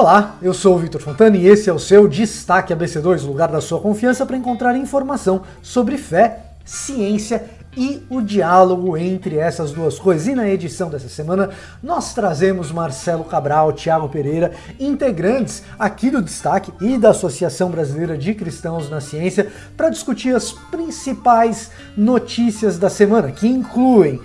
Olá, eu sou o Vitor Fontana e esse é o seu Destaque ABC2, lugar da sua confiança para encontrar informação sobre fé, ciência e o diálogo entre essas duas coisas. E na edição dessa semana nós trazemos Marcelo Cabral, Tiago Pereira, integrantes aqui do Destaque e da Associação Brasileira de Cristãos na Ciência, para discutir as principais notícias da semana, que incluem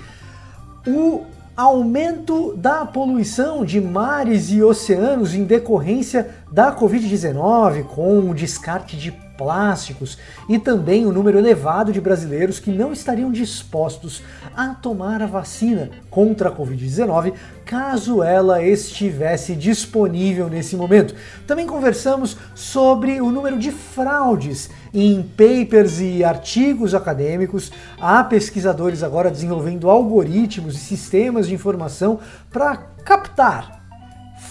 o aumento da poluição de mares e oceanos em decorrência da Covid-19, com o descarte de plásticos e também o número elevado de brasileiros que não estariam dispostos a tomar a vacina contra a Covid-19 caso ela estivesse disponível nesse momento. Também conversamos sobre o número de fraudes em papers e artigos acadêmicos. Há pesquisadores agora desenvolvendo algoritmos e sistemas de informação para captar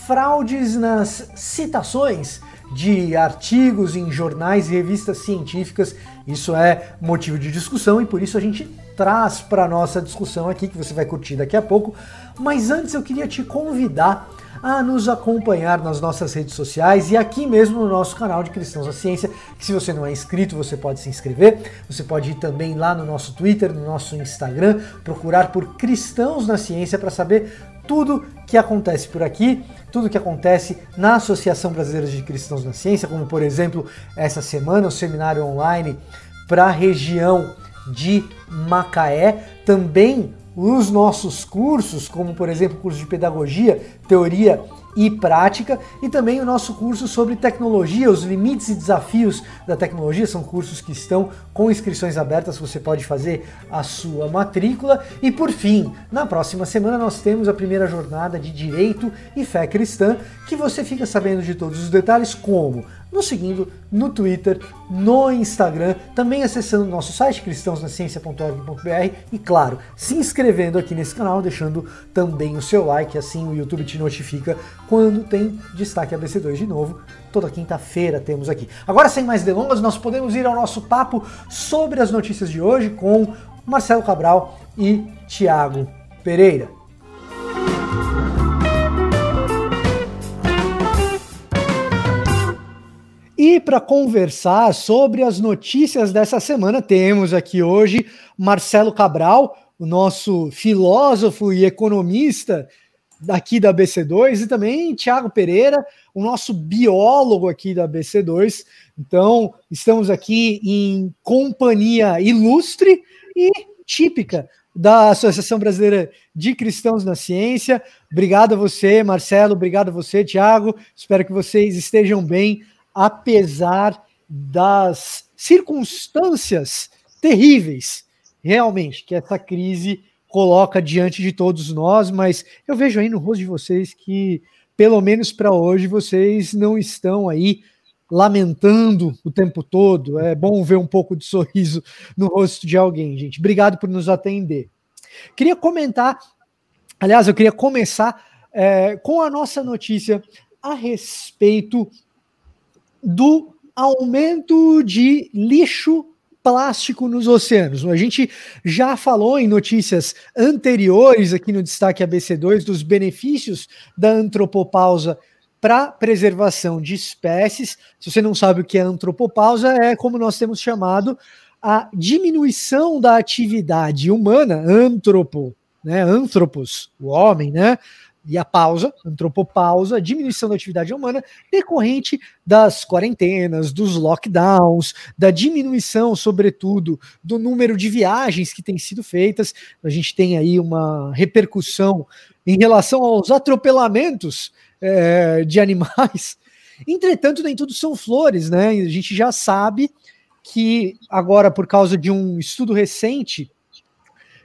fraudes nas citações de artigos em jornais e revistas científicas. Isso é motivo de discussão e por isso a gente traz para nossa discussão aqui que você vai curtir daqui a pouco. Mas antes eu queria te convidar a nos acompanhar nas nossas redes sociais e aqui mesmo no nosso canal de Cristãos da Ciência, que se você não é inscrito, você pode se inscrever. Você pode ir também lá no nosso Twitter, no nosso Instagram, procurar por Cristãos na Ciência para saber tudo que acontece por aqui, tudo que acontece na Associação Brasileira de Cristãos na Ciência, como por exemplo, essa semana o seminário online para a região de Macaé, também os nossos cursos, como por exemplo o curso de pedagogia, teoria e prática, e também o nosso curso sobre tecnologia, os limites e desafios da tecnologia, são cursos que estão com inscrições abertas, você pode fazer a sua matrícula. E por fim, na próxima semana nós temos a primeira jornada de Direito e Fé Cristã, que você fica sabendo de todos os detalhes como nos seguindo no Twitter, no Instagram, também acessando nosso site cristãosnaciencia.org.br e claro, se inscrevendo aqui nesse canal, deixando também o seu like, assim o YouTube te notifica quando tem destaque ABC2 de novo. Toda quinta-feira temos aqui. Agora, sem mais delongas, nós podemos ir ao nosso papo sobre as notícias de hoje com Marcelo Cabral e Tiago Pereira. E para conversar sobre as notícias dessa semana, temos aqui hoje Marcelo Cabral, o nosso filósofo e economista daqui da BC2, e também Tiago Pereira, o nosso biólogo aqui da BC2. Então, estamos aqui em companhia ilustre e típica da Associação Brasileira de Cristãos na Ciência. Obrigado a você, Marcelo, obrigado a você, Tiago. Espero que vocês estejam bem apesar das circunstâncias terríveis, realmente, que essa crise coloca diante de todos nós, mas eu vejo aí no rosto de vocês que, pelo menos para hoje, vocês não estão aí lamentando o tempo todo. É bom ver um pouco de sorriso no rosto de alguém, gente. Obrigado por nos atender. Queria comentar, aliás, eu queria começar é, com a nossa notícia a respeito do aumento de lixo plástico nos oceanos. A gente já falou em notícias anteriores aqui no destaque ABC2 dos benefícios da antropopausa para preservação de espécies. Se você não sabe o que é antropopausa, é como nós temos chamado a diminuição da atividade humana, antropo, né, antropos, o homem, né, e a pausa, antropopausa, diminuição da atividade humana decorrente das quarentenas, dos lockdowns, da diminuição, sobretudo, do número de viagens que têm sido feitas. A gente tem aí uma repercussão em relação aos atropelamentos é, de animais. Entretanto, nem tudo são flores, né? A gente já sabe que agora, por causa de um estudo recente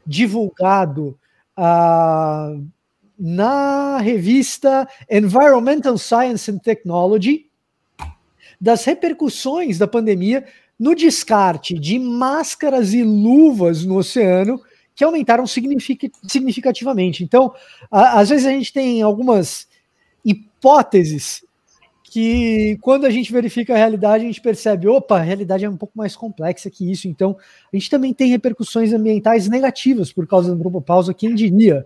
divulgado uh, na revista Environmental Science and Technology das repercussões da pandemia no descarte de máscaras e luvas no oceano que aumentaram significativamente. Então, às vezes a gente tem algumas hipóteses que quando a gente verifica a realidade, a gente percebe, opa, a realidade é um pouco mais complexa que isso. Então, a gente também tem repercussões ambientais negativas por causa da antropopausa, quem diria?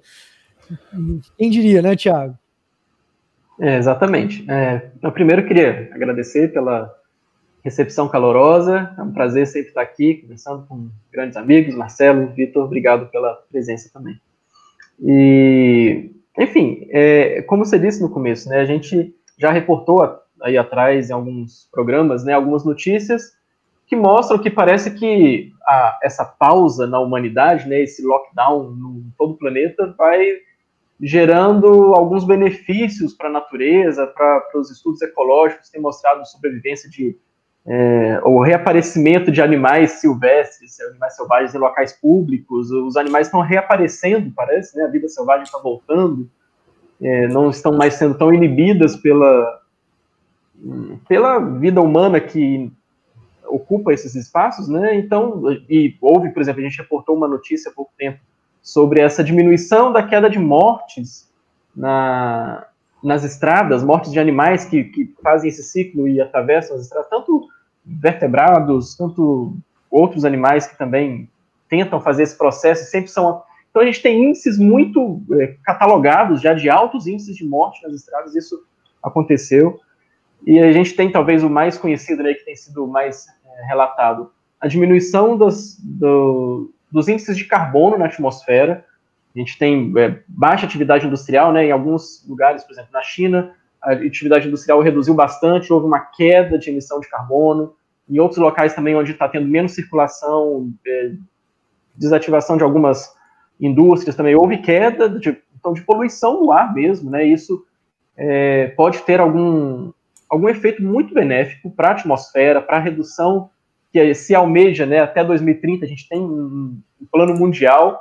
Quem diria, né, Tiago? É, exatamente. É, eu primeiro queria agradecer pela recepção calorosa. É um prazer sempre estar aqui conversando com grandes amigos. Marcelo, Vitor, obrigado pela presença também. E, enfim, é, como você disse no começo, né, a gente já reportou aí atrás em alguns programas, né, algumas notícias que mostram que parece que a, essa pausa na humanidade, né, esse lockdown no todo o planeta, vai gerando alguns benefícios para a natureza, para os estudos ecológicos que têm mostrado sobrevivência de é, o reaparecimento de animais silvestres, animais selvagens em locais públicos, os animais estão reaparecendo, parece, né? A vida selvagem está voltando, é, não estão mais sendo tão inibidas pela pela vida humana que ocupa esses espaços, né? Então, e houve, por exemplo, a gente reportou uma notícia há pouco tempo sobre essa diminuição da queda de mortes na, nas estradas, mortes de animais que, que fazem esse ciclo e atravessam as estradas, tanto vertebrados, tanto outros animais que também tentam fazer esse processo, sempre são. Então a gente tem índices muito é, catalogados já de altos índices de morte nas estradas, isso aconteceu. E a gente tem talvez o mais conhecido, né, que tem sido mais é, relatado, a diminuição dos, do, dos índices de carbono na atmosfera, a gente tem é, baixa atividade industrial, né? Em alguns lugares, por exemplo, na China, a atividade industrial reduziu bastante, houve uma queda de emissão de carbono. Em outros locais também, onde está tendo menos circulação, é, desativação de algumas indústrias também, houve queda de, então, de poluição no ar mesmo, né? Isso é, pode ter algum, algum efeito muito benéfico para a atmosfera, para a redução que se almeja, né? Até 2030 a gente tem um, plano mundial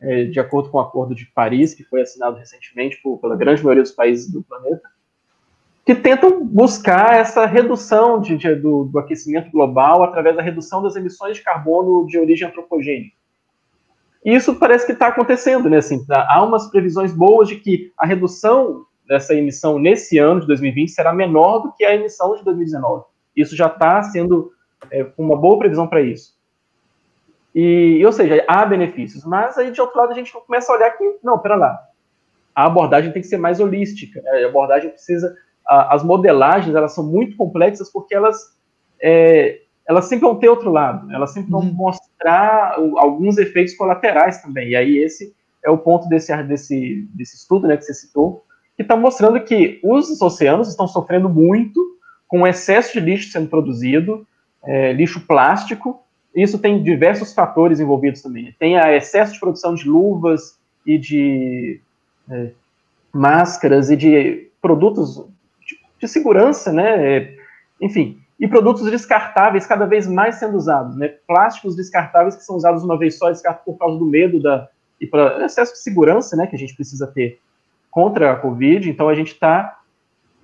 é, de acordo com o Acordo de Paris, que foi assinado recentemente por, pela grande maioria dos países do planeta, que tentam buscar essa redução de, de, do, do, aquecimento global através da redução das emissões de carbono de origem antropogênica. E isso parece que está acontecendo, né? Assim, tá, há umas previsões boas de que a redução dessa emissão nesse ano de 2020 será menor do que a emissão de 2019. Isso já está sendo é, uma boa previsão para isso. E, ou seja, há benefícios. Mas aí, de outro lado, a gente começa a olhar que, não, pera lá, a abordagem tem que ser mais holística. Né? A abordagem precisa. A, as modelagens, elas são muito complexas porque elas. É, elas sempre vão ter outro lado, elas sempre vão uhum. mostrar alguns efeitos colaterais também. E aí, esse é o ponto desse, desse, desse estudo né, que você citou, que está mostrando que os oceanos estão sofrendo muito com o excesso de lixo sendo produzido, é, lixo plástico, isso tem diversos fatores envolvidos também. Tem a excesso de produção de luvas e de é, máscaras e de produtos de, de segurança, né? É, enfim, e produtos descartáveis cada vez mais sendo usados, né? Plásticos descartáveis que são usados uma vez só, descartados por causa do medo da e para excesso de segurança, né? Que a gente precisa ter contra a Covid. Então a gente está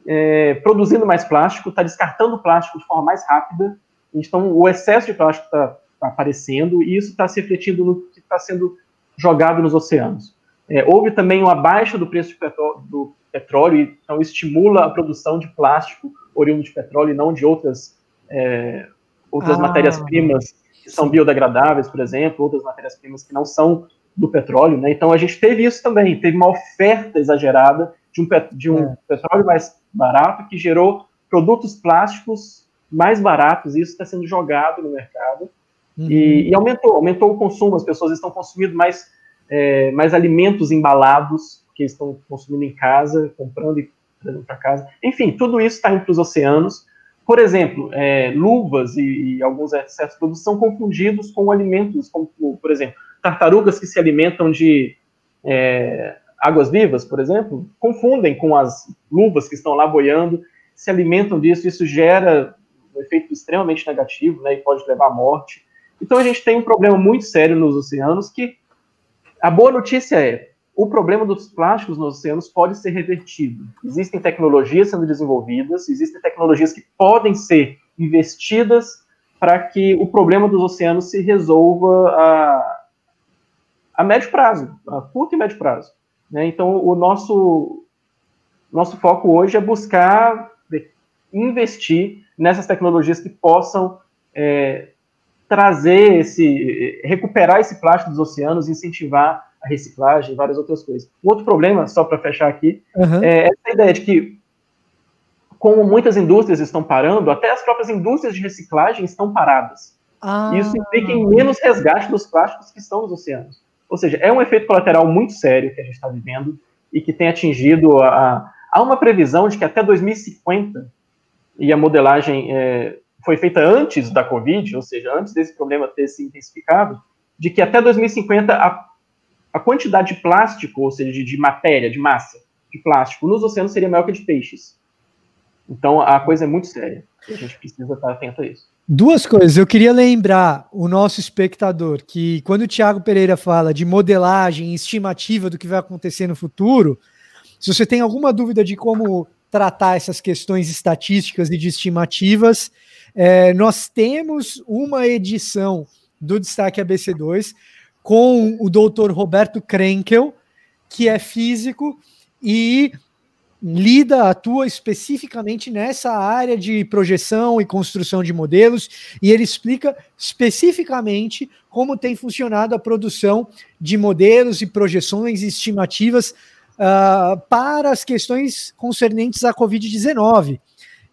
é, produzindo mais plástico, está descartando plástico de forma mais rápida então, o excesso de plástico está tá aparecendo e isso está se refletindo no que está sendo jogado nos oceanos. É, houve também uma baixa do preço do petróleo, então estimula a produção de plástico oriundo de petróleo e não de outras, é, outras ah. matérias-primas que são biodegradáveis, por exemplo, outras matérias-primas que não são do petróleo. Né? Então, a gente teve isso também, teve uma oferta exagerada de um, de um é. petróleo mais barato que gerou produtos plásticos mais baratos, e isso está sendo jogado no mercado. Uhum. E, e, aumentou, aumentou o consumo, as pessoas estão consumindo mais, é, mais alimentos embalados que estão consumindo em casa, comprando e trazendo para casa. Enfim, tudo isso está indo para os oceanos. Por exemplo, é, luvas e, e, alguns de produtos são confundidos com alimentos, como, por exemplo, tartarugas que se alimentam de é, águas vivas, por exemplo, confundem com as luvas que estão lá boiando, se alimentam disso, isso gera um efeito extremamente negativo, né, e pode levar à morte. Então a gente tem um problema muito sério nos oceanos que a boa notícia é o problema dos plásticos nos oceanos pode ser revertido. Existem tecnologias sendo desenvolvidas, existem tecnologias que podem ser investidas para que o problema dos oceanos se resolva a, a médio prazo, a curto e médio prazo. Né? Então, o nosso, nosso foco hoje é buscar investir nessas tecnologias que possam é, trazer esse, recuperar esse plástico dos oceanos, incentivar a reciclagem e várias outras coisas. Outro problema, só para fechar aqui, uhum. é essa ideia de que como muitas indústrias estão parando, até as próprias indústrias de reciclagem estão paradas. Ah. Isso implica em menos resgate dos plásticos que estão nos oceanos. Ou seja, é um efeito colateral muito sério que a gente está vivendo e que tem atingido a. Há uma previsão de que até 2050, e a modelagem é, foi feita antes da Covid, ou seja, antes desse problema ter se intensificado, de que até 2050 a, a quantidade de plástico, ou seja, de, de matéria, de massa de plástico nos oceanos seria maior que a de peixes. Então a coisa é muito séria. A gente precisa estar atento a isso. Duas coisas. Eu queria lembrar o nosso espectador que quando o Tiago Pereira fala de modelagem, estimativa do que vai acontecer no futuro, se você tem alguma dúvida de como tratar essas questões estatísticas e de estimativas, é, nós temos uma edição do Destaque ABC2 com o doutor Roberto Krenkel, que é físico e lida, atua especificamente nessa área de projeção e construção de modelos, e ele explica especificamente como tem funcionado a produção de modelos e projeções e estimativas uh, para as questões concernentes à Covid-19.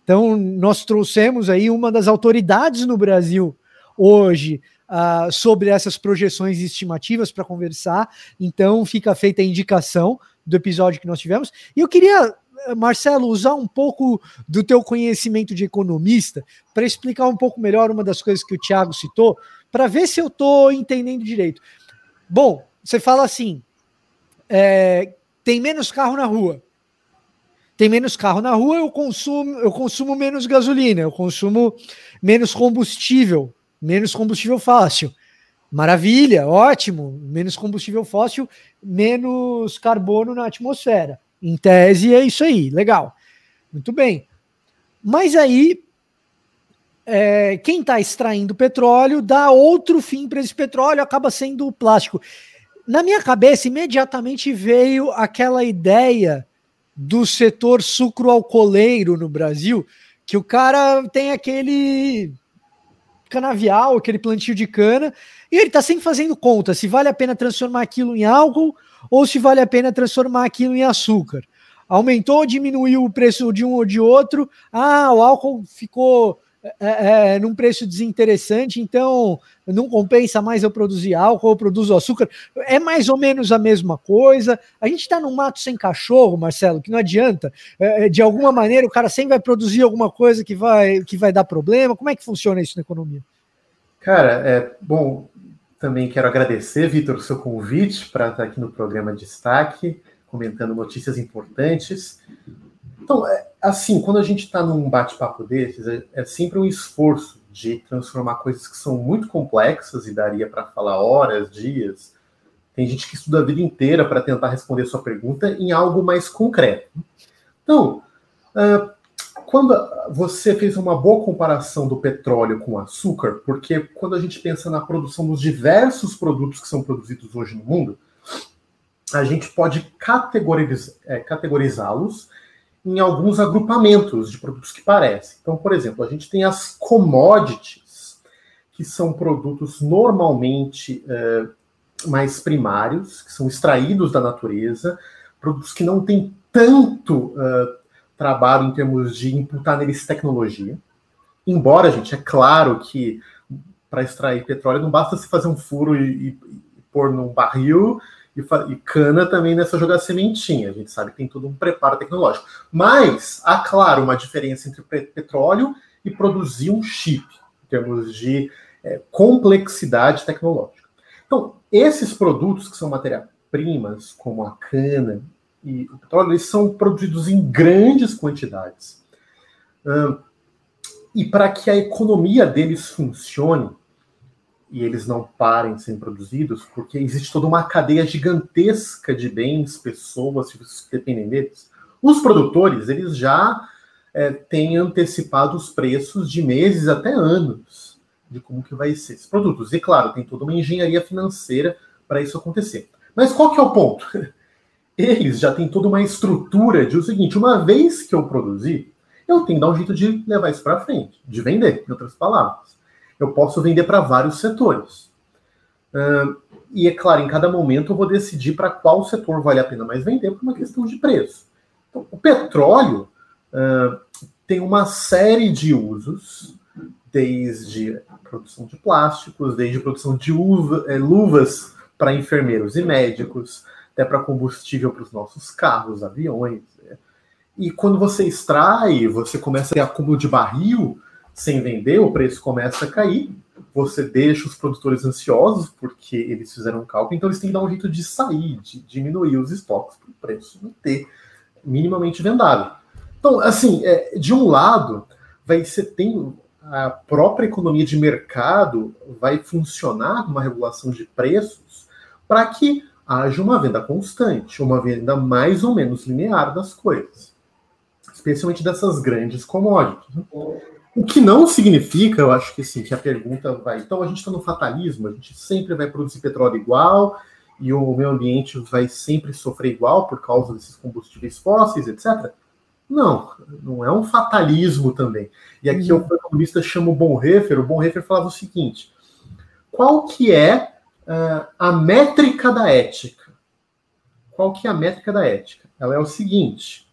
Então, nós trouxemos aí uma das autoridades no Brasil hoje uh, sobre essas projeções estimativas para conversar. Então, fica feita a indicação do episódio que nós tivemos. E eu queria Marcelo, usar um pouco do teu conhecimento de economista para explicar um pouco melhor uma das coisas que o Thiago citou, para ver se eu estou entendendo direito. Bom, você fala assim: é, tem menos carro na rua. Tem menos carro na rua, eu consumo, eu consumo menos gasolina, eu consumo menos combustível, menos combustível fácil. Maravilha, ótimo. Menos combustível fóssil, menos carbono na atmosfera. Em tese é isso aí, legal. Muito bem. Mas aí, é, quem está extraindo petróleo dá outro fim para esse petróleo, acaba sendo o plástico. Na minha cabeça, imediatamente veio aquela ideia do setor sucroalcooleiro no Brasil, que o cara tem aquele canavial, aquele plantio de cana, e ele está sempre fazendo conta se vale a pena transformar aquilo em álcool ou se vale a pena transformar aquilo em açúcar. Aumentou ou diminuiu o preço de um ou de outro? Ah, o álcool ficou é, é, num preço desinteressante, então não compensa mais eu produzir álcool, eu produzo açúcar. É mais ou menos a mesma coisa. A gente está num mato sem cachorro, Marcelo, que não adianta. É, é, de alguma maneira, o cara sempre vai produzir alguma coisa que vai, que vai dar problema. Como é que funciona isso na economia? Cara, é bom. Também quero agradecer, Vitor, o seu convite para estar aqui no programa Destaque, comentando notícias importantes. Então, é, assim, quando a gente está num bate-papo desses, é, é, sempre um esforço de transformar coisas que são muito complexas e daria para falar horas, dias. Tem gente que estuda a vida inteira para tentar responder sua pergunta em algo mais concreto. Então, uh, quando você fez uma boa comparação do petróleo com o açúcar, porque quando a gente pensa na produção dos diversos produtos que são produzidos hoje no mundo, a gente pode é, categorizá-los em alguns agrupamentos de produtos que parecem. Então, por exemplo, a gente tem as commodities, que são produtos normalmente é, mais primários, que são extraídos da natureza, produtos que não têm tanto uh, trabalho em termos de imputar neles tecnologia. Embora, gente, é claro que para extrair petróleo não basta se fazer um furo e, e, e pôr num barril e, e, cana também nessa jogar sementinha. A gente sabe que tem todo um preparo tecnológico. Mas há, claro, uma diferença entre petróleo e produzir um chip, em termos de é, complexidade tecnológica. Então, esses produtos que são matéria-primas, como a cana e o petróleo, eles são produzidos em grandes quantidades. Uh, e para que a economia deles funcione e eles não parem de ser produzidos, porque existe toda uma cadeia gigantesca de bens, pessoas que dependem deles. Os produtores, eles já é, têm antecipado os preços de meses até anos de como que vai ser esses produtos. E claro, tem toda uma engenharia financeira para isso acontecer. Mas qual que é o ponto? eles já têm toda uma estrutura de o seguinte: uma vez que eu produzir, eu tenho que dar um jeito de levar isso para frente, de vender, em outras palavras. Eu posso vender para vários setores. Uh, e é claro, em cada momento eu vou decidir para qual setor vale a pena mais vender por uma questão de preço. Então, o petróleo uh, tem uma série de usos, desde produção de plásticos, desde produção de uva, é, luvas para enfermeiros e médicos, até para combustível para os nossos carros, aviões. Né? E quando você extrai, você começa a ter acúmulo de barril sem vender, o preço começa a cair. Você deixa os produtores ansiosos porque eles fizeram um cálculo, então eles têm que dar um jeito de sair, de diminuir os estoques para o preço não ter minimamente vendável. Então, assim, é, de um lado, vai ser tem a própria economia de mercado vai funcionar uma regulação de preços para que haja uma venda constante, uma venda mais ou menos linear das coisas, especialmente dessas grandes commodities. Né? O que não significa, eu acho que sim, que a pergunta vai. Então a gente está no fatalismo, a gente sempre vai produzir petróleo igual e o meio ambiente vai sempre sofrer igual por causa desses combustíveis fósseis, etc. Não, não é um fatalismo também. E aqui uhum. o economista chama o Bonhoeffer, o Bonhoeffer falava o seguinte: qual que é uh, a métrica da ética? Qual que é a métrica da ética? Ela é o seguinte: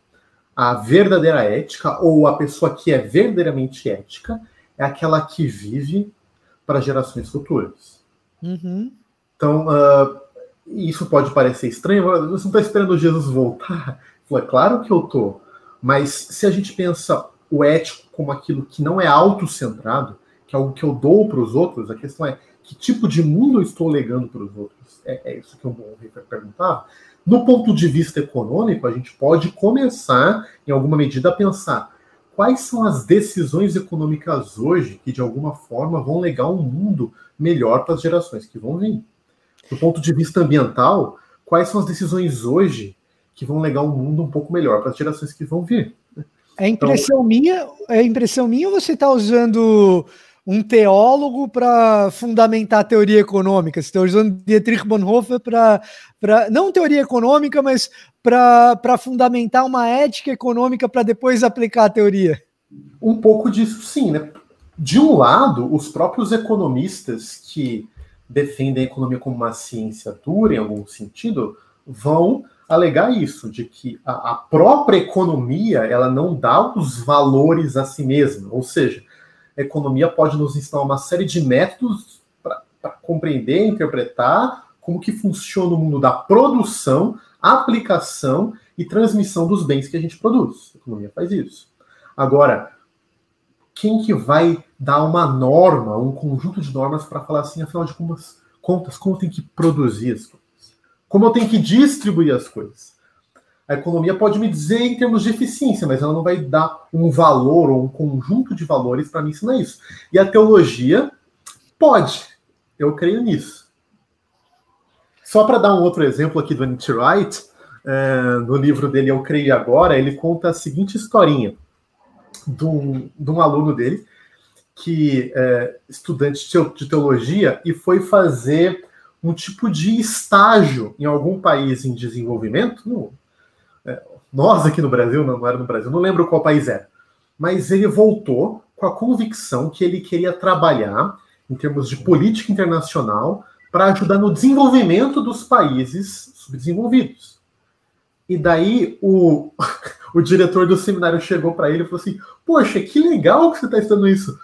a verdadeira ética, ou a pessoa que é verdadeiramente ética, é aquela que vive para gerações futuras. Uhum. Então, uh, isso pode parecer estranho, você não está esperando Jesus voltar? É claro que eu estou. Mas se a gente pensa o ético como aquilo que não é autocentrado, que é algo que eu dou para os outros, a questão é que tipo de mundo eu estou legando para os outros? É, é, isso que o Bonhoeffer perguntava. No ponto de vista econômico, a gente pode começar, em alguma medida, a pensar quais são as decisões econômicas hoje que, de alguma forma, vão legar um mundo melhor para as gerações que vão vir. Do ponto de vista ambiental, quais são as decisões hoje que vão legar um mundo um pouco melhor para as gerações que vão vir? É impressão então, minha, é impressão minha ou você está usando um teólogo para fundamentar a teoria econômica. Você está usando Dietrich Bonhoeffer para, não teoria econômica, mas para fundamentar uma ética econômica para depois aplicar a teoria. Um pouco disso, sim. Né? De um lado, os próprios economistas que defendem a economia como uma ciência dura, em algum sentido, vão alegar isso, de que a, própria economia ela não dá os valores a si mesma, ou seja, a economia pode nos ensinar uma série de métodos para compreender, interpretar como que funciona o mundo da produção, aplicação e transmissão dos bens que a gente produz. A economia faz isso. Agora, quem que vai dar uma norma, um conjunto de normas para falar assim, afinal de contas, como tem que produzir as coisas? Como eu tenho que distribuir as coisas? A economia pode me dizer em termos de eficiência, mas ela não vai dar um valor ou um conjunto de valores para me ensinar isso. E a teologia pode. Eu creio nisso. Só para dar um outro exemplo aqui do N.T. Wright, é, no livro dele Eu Creio Agora, ele conta a seguinte historinha de um, de um aluno dele, que é estudante de teologia, e foi fazer um tipo de estágio em algum país em desenvolvimento, no, é, nós aqui no Brasil, não, era no Brasil, não lembro qual país era, mas ele voltou com a convicção que ele queria trabalhar em termos de política internacional para ajudar no desenvolvimento dos países subdesenvolvidos. E daí o, o diretor do seminário chegou para ele e falou assim: Poxa, que legal que você está estudando isso.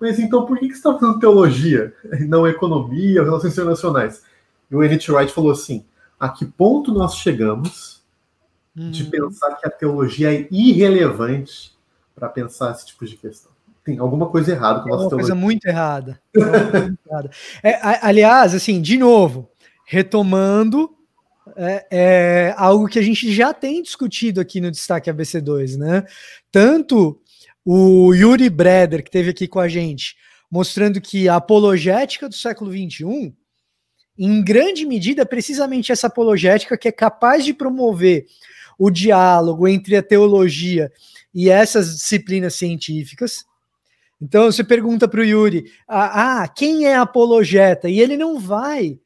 Mas então por que, que você está fazendo teologia, não economia, relações internacionais? E o N.T. Wright falou assim: a que ponto nós chegamos de uhum. pensar que a teologia é irrelevante para pensar esse tipo de questão. Tem alguma coisa errada com a nossa é uma teologia. Coisa muito errada. É, é, aliás, assim, de novo, retomando é, é, algo que a gente já tem discutido aqui no Destaque ABC2, né? Tanto o Yuri Breder, que esteve aqui com a gente, mostrando que a apologética do século XXI, em grande medida, é precisamente essa apologética que é capaz de promover o diálogo entre a teologia e essas disciplinas científicas. Então você pergunta para o Yuri: ah, ah, quem é apologeta? E ele não vai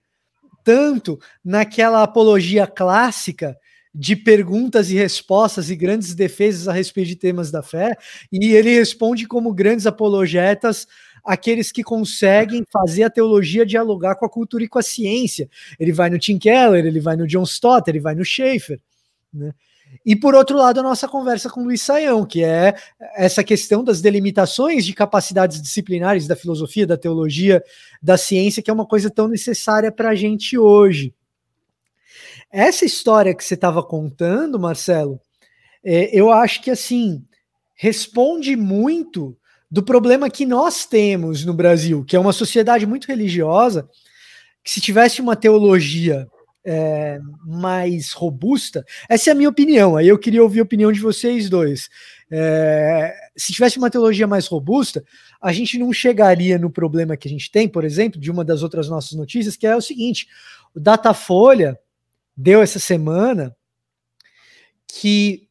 tanto naquela apologia clássica de perguntas e respostas e grandes defesas a respeito de temas da fé, e ele responde como grandes apologetas aqueles que conseguem fazer a teologia dialogar com a cultura e com a ciência. Ele vai no Tim Keller, ele vai no John Stott, ele vai no Schaeffer. Né? E por outro lado, a nossa conversa com o Luiz Saião, que é essa questão das delimitações de capacidades disciplinares da filosofia, da teologia, da ciência, que é uma coisa tão necessária para a gente hoje. Essa história que você estava contando, Marcelo, é, eu acho que assim responde muito do problema que nós temos no Brasil, que é uma sociedade muito religiosa, que se tivesse uma teologia é, mais robusta, essa é a minha opinião, aí eu queria ouvir a opinião de vocês dois. É, se tivesse uma teologia mais robusta, a gente não chegaria no problema que a gente tem, por exemplo, de uma das outras nossas notícias, que é o seguinte: o Datafolha deu essa semana que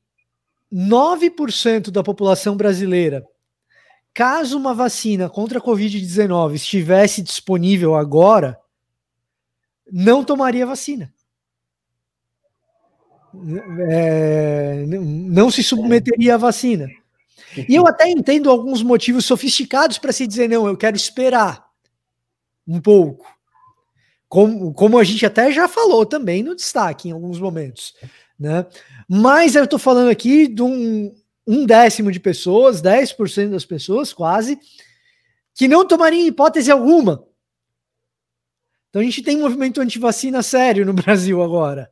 9% da população brasileira caso uma vacina contra a Covid-19 estivesse disponível agora, não tomaria vacina. É, não se submeteria à vacina. E eu até entendo alguns motivos sofisticados para se dizer, não, eu quero esperar um pouco. Como, como a gente até já falou também no destaque em alguns momentos. Né? Mas eu estou falando aqui de um, um décimo de pessoas, 10% das pessoas quase, que não tomariam hipótese alguma. Então a gente tem um movimento anti-vacina sério no Brasil agora.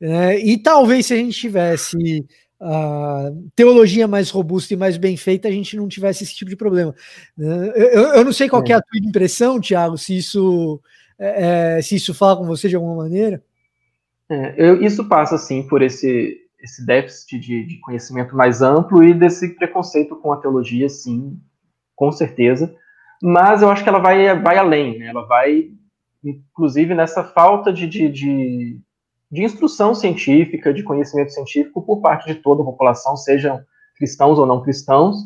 É, e talvez se a gente tivesse a teologia mais robusta e mais bem feita, a gente não tivesse esse tipo de problema. Né? Eu, eu não sei qual é a tua impressão, Tiago, se isso, é, é, se isso fala com você de alguma maneira. É, eu, isso passa, sim, por esse, esse déficit de, de, conhecimento mais amplo e desse preconceito com a teologia, sim, com certeza. Mas eu acho que ela vai, vai além, né? ela vai, inclusive, nessa falta de, de, de, de instrução científica, de conhecimento científico por parte de toda a população, sejam cristãos ou não cristãos,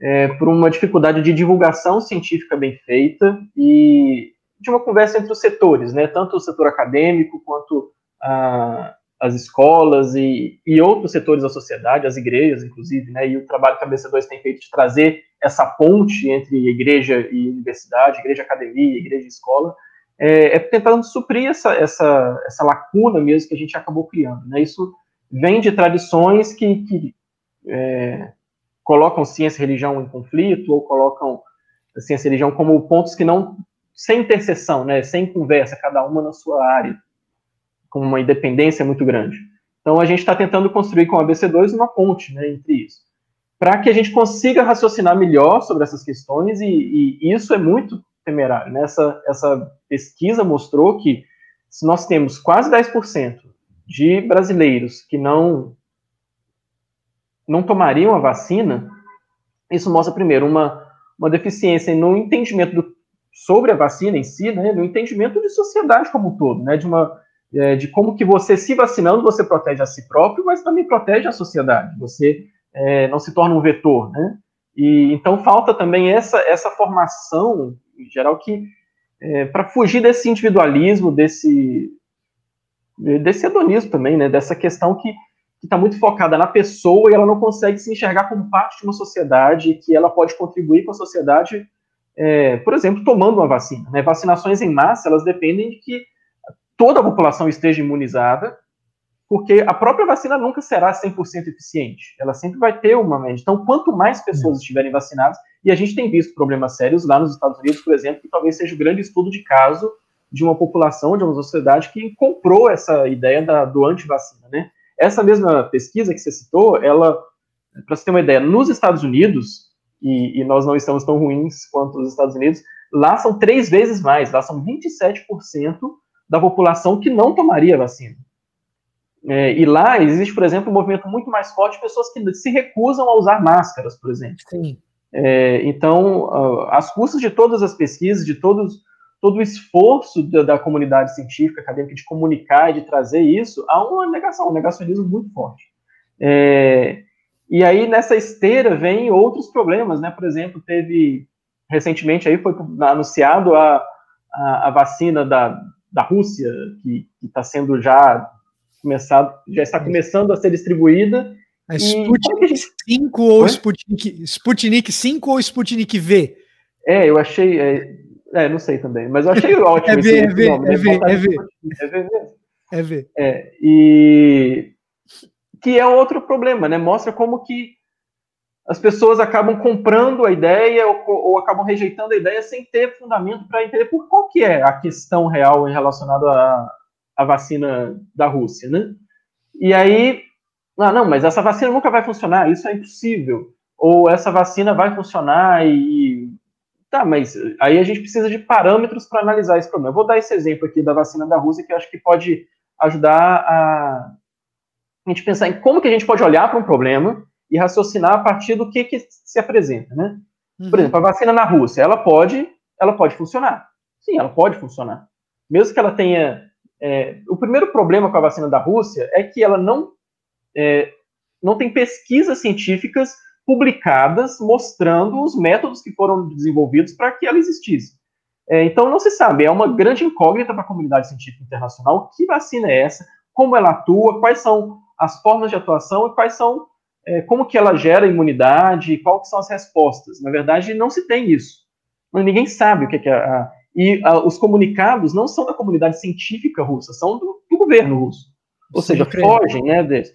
é, por uma dificuldade de divulgação científica bem feita e de uma conversa entre os setores, né? tanto o setor acadêmico quanto a, as escolas e, e, outros setores da sociedade, as igrejas, inclusive, né, e o trabalho que a BC2 tem feito de trazer essa ponte entre igreja e universidade, igreja academia, igreja e escola, é, é tentando suprir essa, essa, essa lacuna mesmo que a gente acabou criando. Né? Isso vem de tradições que, que é, colocam ciência e religião em conflito, ou colocam ciência e religião como pontos que não, sem interseção, né, sem conversa, cada uma na sua área com uma independência muito grande. Então a gente está tentando construir com a ABC2 uma ponte né, entre isso, para que a gente consiga raciocinar melhor sobre essas questões, e, e isso é muito temerário. Né? Essa, essa pesquisa mostrou que se nós temos quase 10% de brasileiros que não, não tomariam a vacina, isso mostra, primeiro, uma, uma deficiência no entendimento do, sobre a vacina em si, né, no entendimento de sociedade como um todo, né, de uma é, de como que você, se vacinando, você protege a si próprio, mas também protege a sociedade. Você é, não se torna um vetor, né? E então falta também essa essa formação em geral que é, para fugir desse individualismo, desse desse hedonismo também, né? Dessa questão que está muito focada na pessoa e ela não consegue se enxergar como parte de uma sociedade que ela pode contribuir com a sociedade, é, por exemplo, tomando uma vacina. Né? Vacinações em massa elas dependem de que toda a população esteja imunizada, porque a própria vacina nunca será 100% eficiente. Ela sempre vai ter uma média. Então, quanto mais pessoas estiverem vacinadas, e a gente tem visto problemas sérios lá nos Estados Unidos, por exemplo, que talvez seja o grande estudo de caso de uma população, de uma sociedade que comprou essa ideia da, do anti-vacina, né? Essa mesma pesquisa que você citou, ela, para você ter uma ideia, nos Estados Unidos, e, e, nós não estamos tão ruins quanto os Estados Unidos, lá são três vezes mais, lá são 27% da população que não tomaria vacina. É, e lá existe, por exemplo, um movimento muito mais forte de pessoas que se recusam a usar máscaras, por exemplo. Sim. É, então, as custas de todas as pesquisas, de todos, todo o esforço da, da, comunidade científica, acadêmica, de comunicar e de trazer isso, há uma negação, um negacionismo muito forte. É, e aí, nessa esteira, vem outros problemas, né? Por exemplo, teve, recentemente, aí foi anunciado a, a, a vacina da, da Rússia, que está sendo já começado, já está começando a ser distribuída. É Sputnik 5 ou Sputnik, Sputnik 5 ou Sputnik V? É, eu achei. É, é, não sei também, mas eu achei ótimo. é V, é V, é V, é V. É V É V. É, e que é outro problema, né? Mostra como que as pessoas acabam comprando a ideia ou, ou acabam rejeitando a ideia sem ter fundamento para entender por qual que é a questão real relacionada à, à vacina da Rússia, né? E aí, ah, não, mas essa vacina nunca vai funcionar, isso é impossível. Ou essa vacina vai funcionar e. Tá, mas aí a gente precisa de parâmetros para analisar esse problema. Eu vou dar esse exemplo aqui da vacina da Rússia, que eu acho que pode ajudar a, a gente pensar em como que a gente pode olhar para um problema e raciocinar a partir do que, que se apresenta, né? Por uhum. exemplo, a vacina na Rússia, ela pode, ela pode funcionar. Sim, ela pode funcionar. Mesmo que ela tenha é, o primeiro problema com a vacina da Rússia é que ela não, é, não tem pesquisas científicas publicadas mostrando os métodos que foram desenvolvidos para que ela existisse. É, então, não se sabe, é uma grande incógnita para a comunidade científica internacional que vacina é essa, como ela atua, quais são as formas de atuação e quais são, é, como que ela gera imunidade, quais são as respostas. Na verdade, não se tem isso. Ninguém sabe o que é a, e uh, os comunicados não são da comunidade científica russa, são do, do governo russo. Ou Sim, seja, fogem né, desse.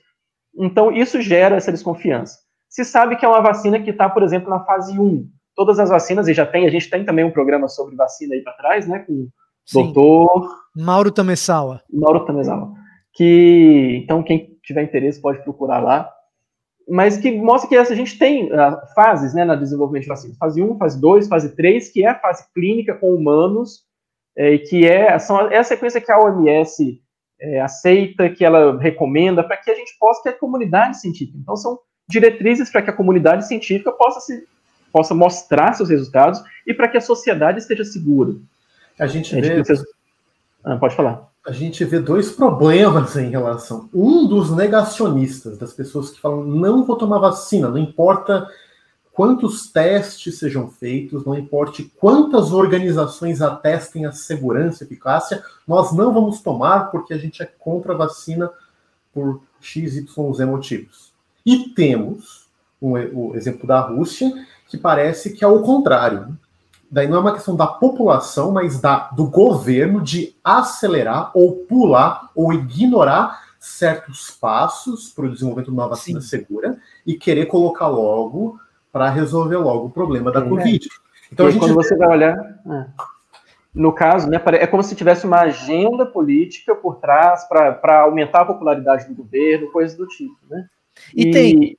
Então, isso gera essa desconfiança. Se sabe que é uma vacina que está, por exemplo, na fase 1. Todas as vacinas, e já tem, a gente tem também um programa sobre vacina aí para trás, né, com o doutor... Mauro Tamesawa. Mauro Tamesawa. Que, então, quem tiver interesse pode procurar lá mas que mostra que a gente tem uh, fases né, no desenvolvimento de vacinas. Fase 1, fase 2, fase 3, que é a fase clínica com humanos, é, que é, são, é a sequência que a OMS é, aceita, que ela recomenda, para que a gente possa ter a comunidade científica. Então, são diretrizes para que a comunidade científica possa, se, possa mostrar seus resultados e para que a sociedade esteja segura. A gente vê... Ah, pode falar a gente vê dois problemas em relação. Um dos negacionistas, das pessoas que falam não vou tomar vacina, não importa quantos testes sejam feitos, não importa quantas organizações atestem a segurança e eficácia, nós não vamos tomar porque a gente é contra a vacina por x, y, z motivos. E temos um, o exemplo da Rússia, que parece que é o contrário daí não é uma questão da população, mas da, do governo de acelerar ou pular ou ignorar certos passos para o desenvolvimento de uma vacina Sim. segura e querer colocar logo para resolver logo o problema da é. Covid. Então, quando você vai olhar, é. no caso, né, é como se tivesse uma agenda política por trás para aumentar a popularidade do governo, coisas do tipo, né? E, e tem,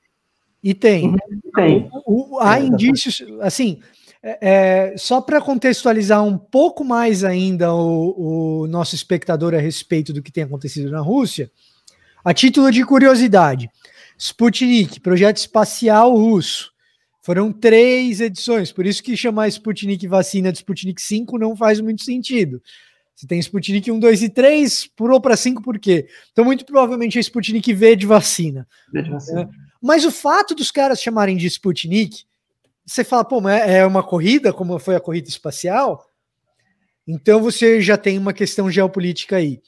e tem, uhum, tem. O, o, há é, indícios, assim, é, é, só para contextualizar um pouco mais ainda o, o, nosso espectador a respeito do que tem acontecido na Rússia, a título de curiosidade, Sputnik, projeto espacial russo, foram três edições, por isso que chamar Sputnik vacina de Sputnik 5 não faz muito sentido. Você tem Sputnik 1, 2 e 3, pulou para 5 por quê? Então, muito provavelmente é Sputnik V de vacina. V de vacina. É. Mas o fato dos caras chamarem de Sputnik você fala, pô, mas é uma corrida, como foi a corrida espacial? Então você já tem uma questão geopolítica aí.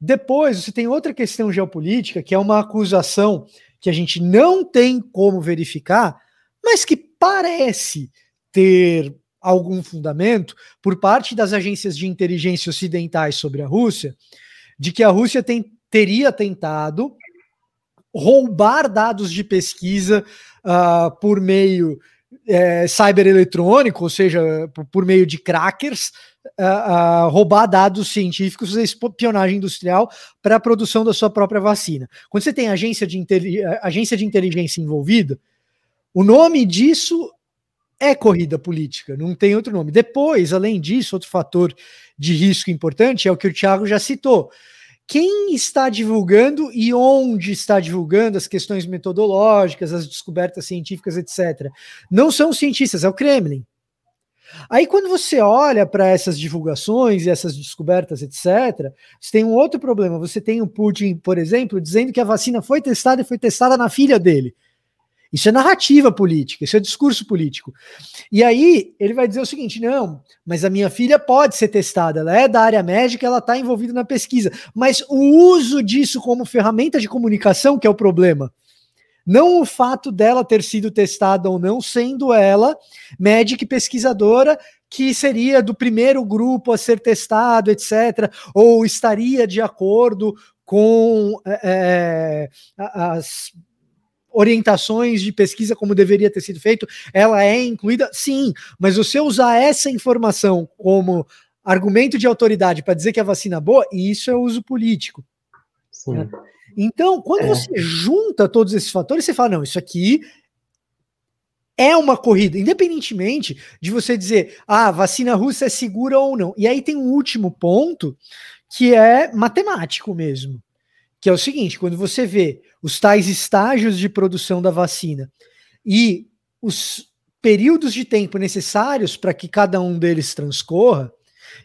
Depois você tem outra questão geopolítica, que é uma acusação que a gente não tem como verificar, mas que parece ter algum fundamento por parte das agências de inteligência ocidentais sobre a Rússia, de que a Rússia tem, teria tentado roubar dados de pesquisa uh, por meio é, cybereletrônico, ou seja, por, meio de crackers, uh, uh, roubar dados científicos, fazer espionagem industrial para a produção da sua própria vacina. Quando você tem agência de, agência de inteligência envolvida, o nome disso é corrida política, não tem outro nome. Depois, além disso, outro fator de risco importante é o que o Thiago já citou quem está divulgando e onde está divulgando as questões metodológicas, as descobertas científicas, etc. Não são os cientistas, é o Kremlin. Aí, quando você olha para essas divulgações e essas descobertas, etc., você tem um outro problema. Você tem o Putin, por exemplo, dizendo que a vacina foi testada e foi testada na filha dele. Isso é narrativa política, isso é discurso político. E aí ele vai dizer o seguinte: não, mas a minha filha pode ser testada, ela é da área médica, ela está envolvida na pesquisa. Mas o uso disso como ferramenta de comunicação que é o problema. Não o fato dela ter sido testada ou não, sendo ela médica e pesquisadora que seria do primeiro grupo a ser testado, etc., ou estaria de acordo com é, as orientações de pesquisa como deveria ter sido feito, ela é incluída? Sim, mas você usar essa informação como argumento de autoridade para dizer que a vacina é boa, isso é uso político. Né? Então, quando é. você junta todos esses fatores, você fala: não, isso aqui é uma corrida, independentemente de você dizer, ah, a vacina russa é segura ou não. E aí tem um último ponto que é matemático mesmo, que é o seguinte: quando você vê os tais estágios de produção da vacina e os períodos de tempo necessários para que cada um deles transcorra,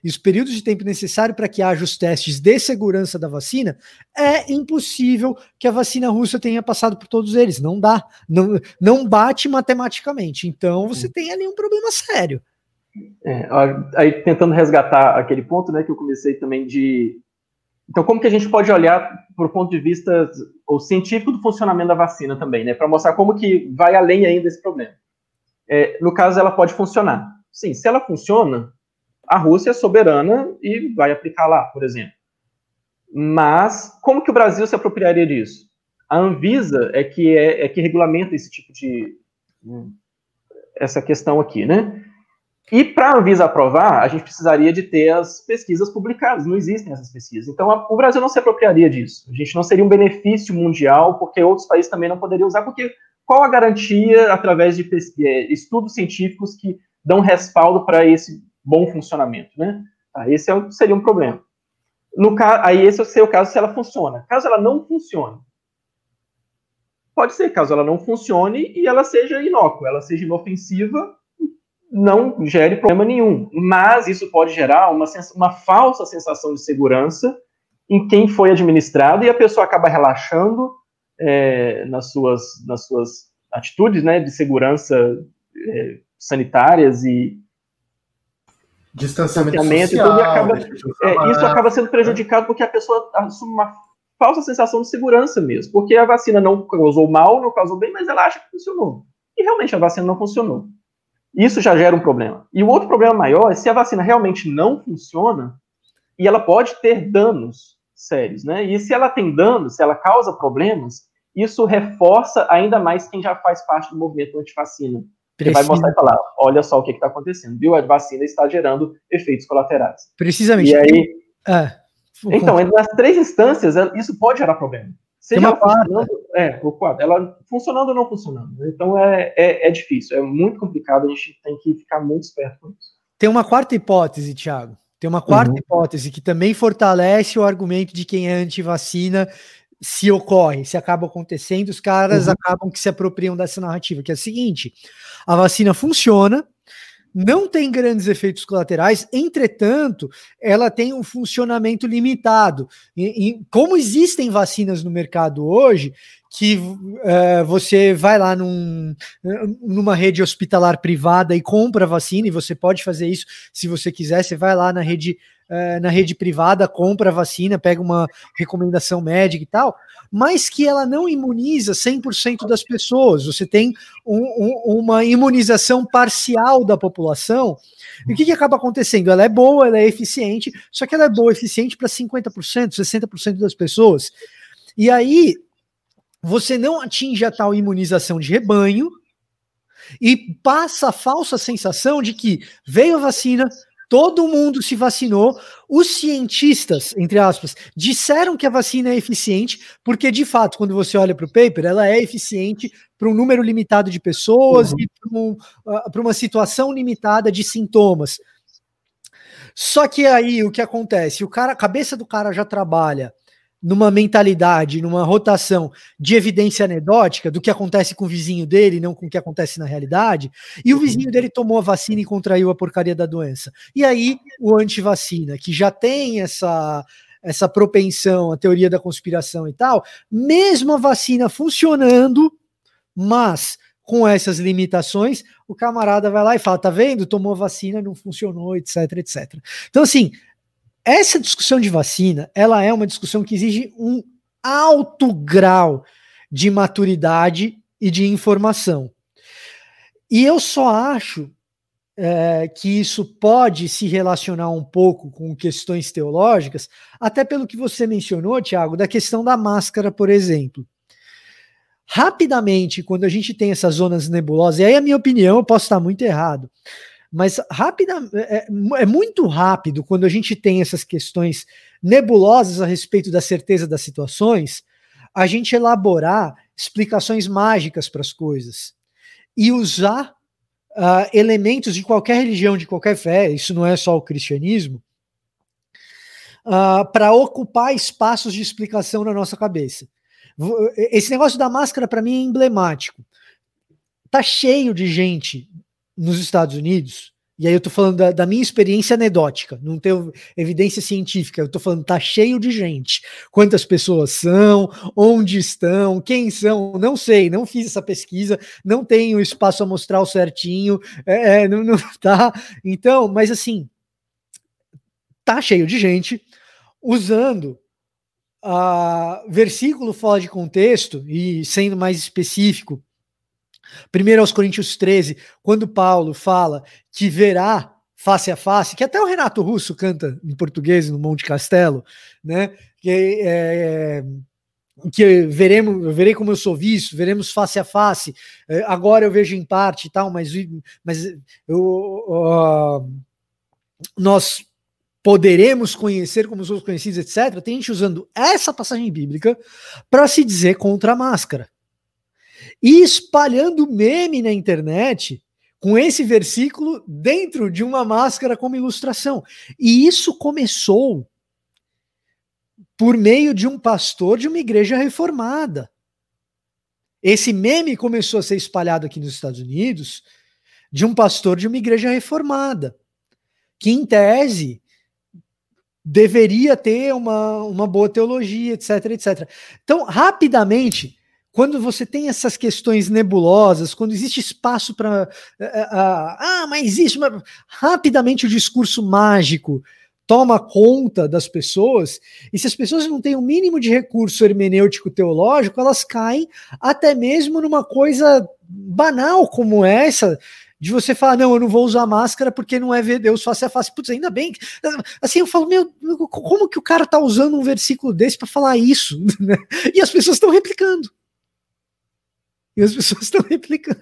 e os períodos de tempo necessário para que haja os testes de segurança da vacina, é impossível que a vacina russa tenha passado por todos eles. Não dá. Não, não bate matematicamente. Então você tem ali um problema sério. É, aí tentando resgatar aquele ponto, né, que eu comecei também de. Então, como que a gente pode olhar por ponto de vista o científico do funcionamento da vacina também, né, para mostrar como que vai além ainda desse problema? É, no caso, ela pode funcionar. Sim, se ela funciona, a Rússia é soberana e vai aplicar lá, por exemplo. Mas como que o Brasil se apropriaria disso? A Anvisa é que é, é que regulamenta esse tipo de essa questão aqui, né? E para a Anvisa aprovar, a gente precisaria de ter as pesquisas publicadas. Não existem essas pesquisas. Então, a, o Brasil não se apropriaria disso. A gente não seria um benefício mundial, porque outros países também não poderiam usar, porque qual a garantia, através de é, estudos científicos, que dão respaldo para esse bom funcionamento, né? Ah, esse é, seria um problema. No aí esse seria o caso se ela funciona. Caso ela não funcione, pode ser, caso ela não funcione e ela seja inócua, ela seja inofensiva, não gere problema nenhum. Mas isso pode gerar uma, uma falsa sensação de segurança em quem foi administrado e a pessoa acaba relaxando é, nas, suas, nas suas atitudes né, de segurança é, sanitárias e, distanciamento social, tudo, acaba, é, isso acaba sendo prejudicado porque a pessoa assume uma falsa sensação de segurança mesmo, porque a vacina não causou mal, não causou bem, mas ela acha que funcionou. E realmente a vacina não funcionou. Isso já gera um problema. E o outro problema maior é se a vacina realmente não funciona e ela pode ter danos sérios, né? E se ela tem danos, se ela causa problemas, isso reforça ainda mais quem já faz parte do movimento antivacina. Precisa... vai mostrar e falar, olha só o que está acontecendo, viu? A vacina está gerando efeitos colaterais. Precisamente. E aí, é. então, nas três instâncias, isso pode gerar problema. Seja ela funcionando, é, o quadro, ela funcionando ou não funcionando. Então é, é, é, difícil, é muito complicado, a gente tem que ficar muito esperto com isso. Tem uma quarta hipótese, Thiago. Tem uma quarta uhum. hipótese que também fortalece o argumento de quem é anti-vacina se ocorre, se acaba acontecendo, os caras uhum. acabam que se apropriam dessa narrativa, que é a seguinte: a vacina funciona, não tem grandes efeitos colaterais, entretanto, ela tem um funcionamento limitado. E, e como existem vacinas no mercado hoje, que uh, você vai lá num, numa rede hospitalar privada e compra vacina, e você pode fazer isso se você quiser, você vai lá na rede é, na rede privada, compra vacina, pega uma recomendação médica e tal, mas que ela não imuniza 100% das pessoas. Você tem um, um, uma imunização parcial da população. E o que, que acaba acontecendo? Ela é boa, ela é eficiente, só que ela é boa, eficiente para 50%, 60% das pessoas. E aí, você não atinge a tal imunização de rebanho, e passa a falsa sensação de que veio a vacina, Todo mundo se vacinou. Os cientistas, entre aspas, disseram que a vacina é eficiente, porque de fato, quando você olha para o paper, ela é eficiente para um número limitado de pessoas uhum. e para um, uh, uma situação limitada de sintomas. Só que aí o que acontece? O cara, a cabeça do cara já trabalha numa mentalidade, numa rotação de evidência anedótica do que acontece com o vizinho dele, não com o que acontece na realidade, e o vizinho dele tomou a vacina e contraiu a porcaria da doença. E aí o antivacina, que já tem essa essa propensão, a teoria da conspiração e tal, mesmo a vacina funcionando, mas com essas limitações, o camarada vai lá e fala: tá vendo? Tomou a vacina, não funcionou, etc, etc. Então, assim, essa discussão de vacina, ela é uma discussão que exige um alto grau de maturidade e de informação. E eu só acho é, que isso pode se relacionar um pouco com questões teológicas, até pelo que você mencionou, Tiago, da questão da máscara, por exemplo. Rapidamente, quando a gente tem essas zonas nebulosas, e aí a minha opinião, eu posso estar muito errado, mas rápida, é, é, muito rápido quando a gente tem essas questões nebulosas a respeito da certeza das situações, a gente elaborar explicações mágicas para as coisas e usar uh, elementos de qualquer religião, de qualquer fé, isso não é só o cristianismo, uh, para ocupar espaços de explicação na nossa cabeça. Esse negócio da máscara, para mim, é emblemático. Tá cheio de gente nos Estados Unidos e aí eu tô falando da, da, minha experiência anedótica, não tenho evidência científica, eu tô falando, tá cheio de gente. Quantas pessoas são, onde estão, quem são, não sei, não fiz essa pesquisa, não tenho espaço amostral certinho, é, é, não, não tá. Então, mas assim, tá cheio de gente usando a versículo fora de contexto e sendo mais específico, Primeiro aos Coríntios 13, quando Paulo fala que verá face a face, que até o Renato Russo canta em português no Monte Castelo, né? Que, é, que veremos, verei como eu sou visto, veremos face a face. É, agora eu vejo em parte e tal, mas, mas eu, nós poderemos conhecer como somos conhecidos, etc. Tem gente usando essa passagem bíblica para se dizer contra a máscara e espalhando meme na internet com esse versículo dentro de uma máscara como ilustração. E isso começou por meio de um pastor de uma igreja reformada. Esse meme começou a ser espalhado aqui nos Estados Unidos de um pastor de uma igreja reformada, que em tese deveria ter uma, uma boa teologia, etc, etc. Então, rapidamente, quando você tem essas questões nebulosas, quando existe espaço para. Uh, uh, ah, mas existe. Uma... Rapidamente o discurso mágico toma conta das pessoas, e se as pessoas não têm o um mínimo de recurso hermenêutico teológico, elas caem até mesmo numa coisa banal como essa, de você falar, não, eu não vou usar máscara porque não é ver Deus face a face. Putz, ainda bem. Assim, eu falo, meu, como que o cara tá usando um versículo desse para falar isso? e as pessoas estão replicando e as pessoas estão replicando.